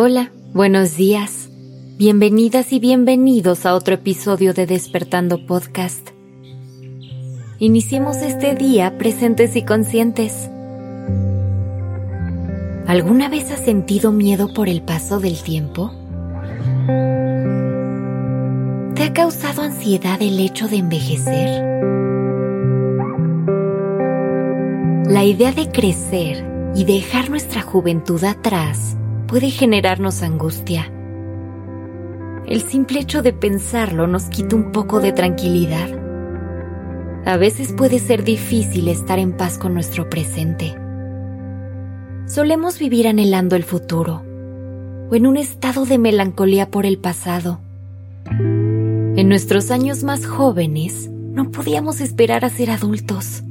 Hola, buenos días. Bienvenidas y bienvenidos a otro episodio de Despertando Podcast. Iniciemos este día presentes y conscientes. ¿Alguna vez has sentido miedo por el paso del tiempo? ¿Te ha causado ansiedad el hecho de envejecer? La idea de crecer y dejar nuestra juventud atrás puede generarnos angustia. El simple hecho de pensarlo nos quita un poco de tranquilidad. A veces puede ser difícil estar en paz con nuestro presente. Solemos vivir anhelando el futuro o en un estado de melancolía por el pasado. En nuestros años más jóvenes no podíamos esperar a ser adultos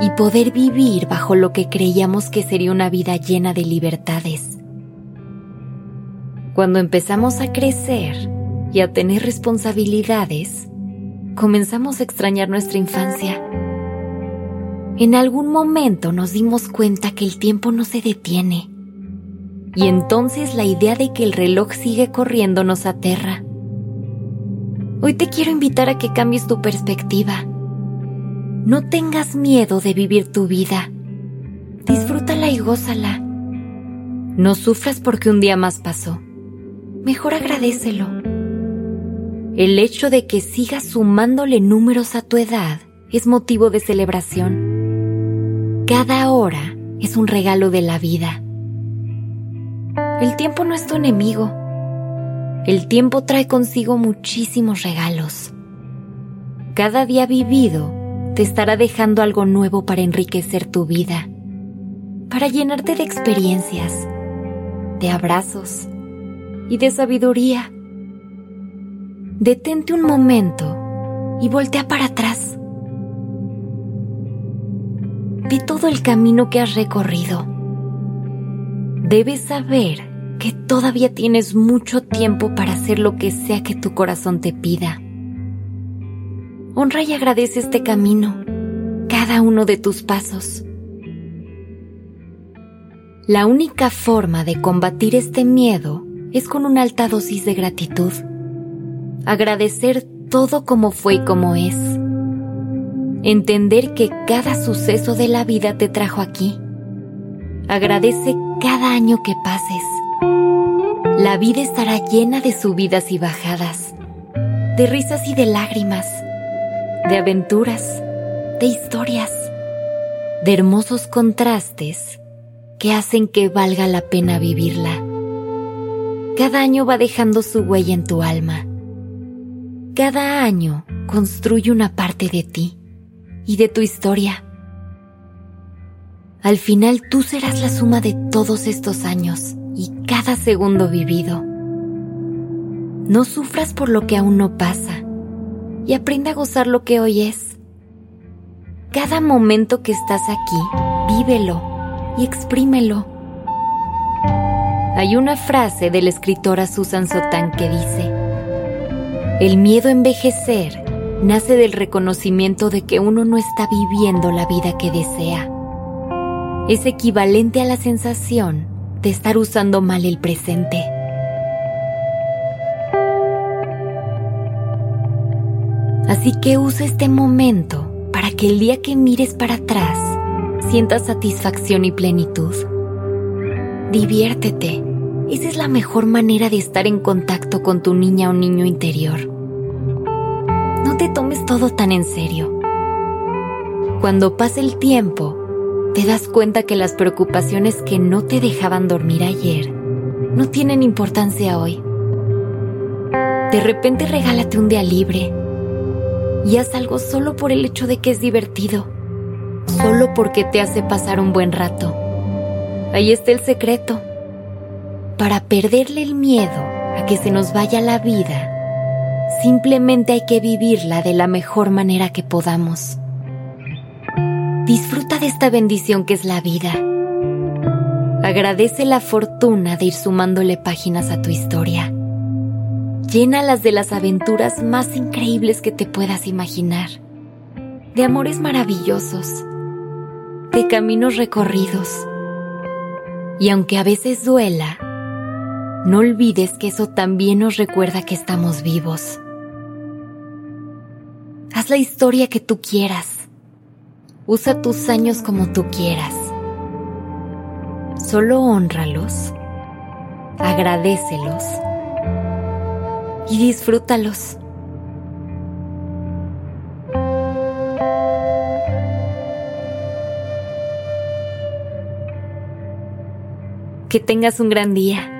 y poder vivir bajo lo que creíamos que sería una vida llena de libertades. Cuando empezamos a crecer y a tener responsabilidades, comenzamos a extrañar nuestra infancia. En algún momento nos dimos cuenta que el tiempo no se detiene. Y entonces la idea de que el reloj sigue corriendo nos aterra. Hoy te quiero invitar a que cambies tu perspectiva. No tengas miedo de vivir tu vida. Disfrútala y gózala. No sufras porque un día más pasó mejor agradecelo. El hecho de que sigas sumándole números a tu edad es motivo de celebración. Cada hora es un regalo de la vida. El tiempo no es tu enemigo. El tiempo trae consigo muchísimos regalos. Cada día vivido te estará dejando algo nuevo para enriquecer tu vida, para llenarte de experiencias, de abrazos, y de sabiduría. Detente un momento y voltea para atrás. Ve todo el camino que has recorrido. Debes saber que todavía tienes mucho tiempo para hacer lo que sea que tu corazón te pida. Honra y agradece este camino, cada uno de tus pasos. La única forma de combatir este miedo es con una alta dosis de gratitud. Agradecer todo como fue y como es. Entender que cada suceso de la vida te trajo aquí. Agradece cada año que pases. La vida estará llena de subidas y bajadas, de risas y de lágrimas, de aventuras, de historias, de hermosos contrastes que hacen que valga la pena vivirla. Cada año va dejando su huella en tu alma. Cada año construye una parte de ti y de tu historia. Al final tú serás la suma de todos estos años y cada segundo vivido. No sufras por lo que aún no pasa y aprende a gozar lo que hoy es. Cada momento que estás aquí, vívelo y exprímelo hay una frase de la escritora Susan Sotan que dice, el miedo a envejecer nace del reconocimiento de que uno no está viviendo la vida que desea. Es equivalente a la sensación de estar usando mal el presente. Así que usa este momento para que el día que mires para atrás sientas satisfacción y plenitud. Diviértete esa es la mejor manera de estar en contacto con tu niña o niño interior. No te tomes todo tan en serio. Cuando pasa el tiempo, te das cuenta que las preocupaciones que no te dejaban dormir ayer no tienen importancia hoy. De repente regálate un día libre y haz algo solo por el hecho de que es divertido, solo porque te hace pasar un buen rato. Ahí está el secreto para perderle el miedo a que se nos vaya la vida, simplemente hay que vivirla de la mejor manera que podamos. Disfruta de esta bendición que es la vida. Agradece la fortuna de ir sumándole páginas a tu historia. Llénalas de las aventuras más increíbles que te puedas imaginar, de amores maravillosos, de caminos recorridos. Y aunque a veces duela, no olvides que eso también nos recuerda que estamos vivos. Haz la historia que tú quieras. Usa tus años como tú quieras. Solo honralos, agradecelos y disfrútalos. Que tengas un gran día.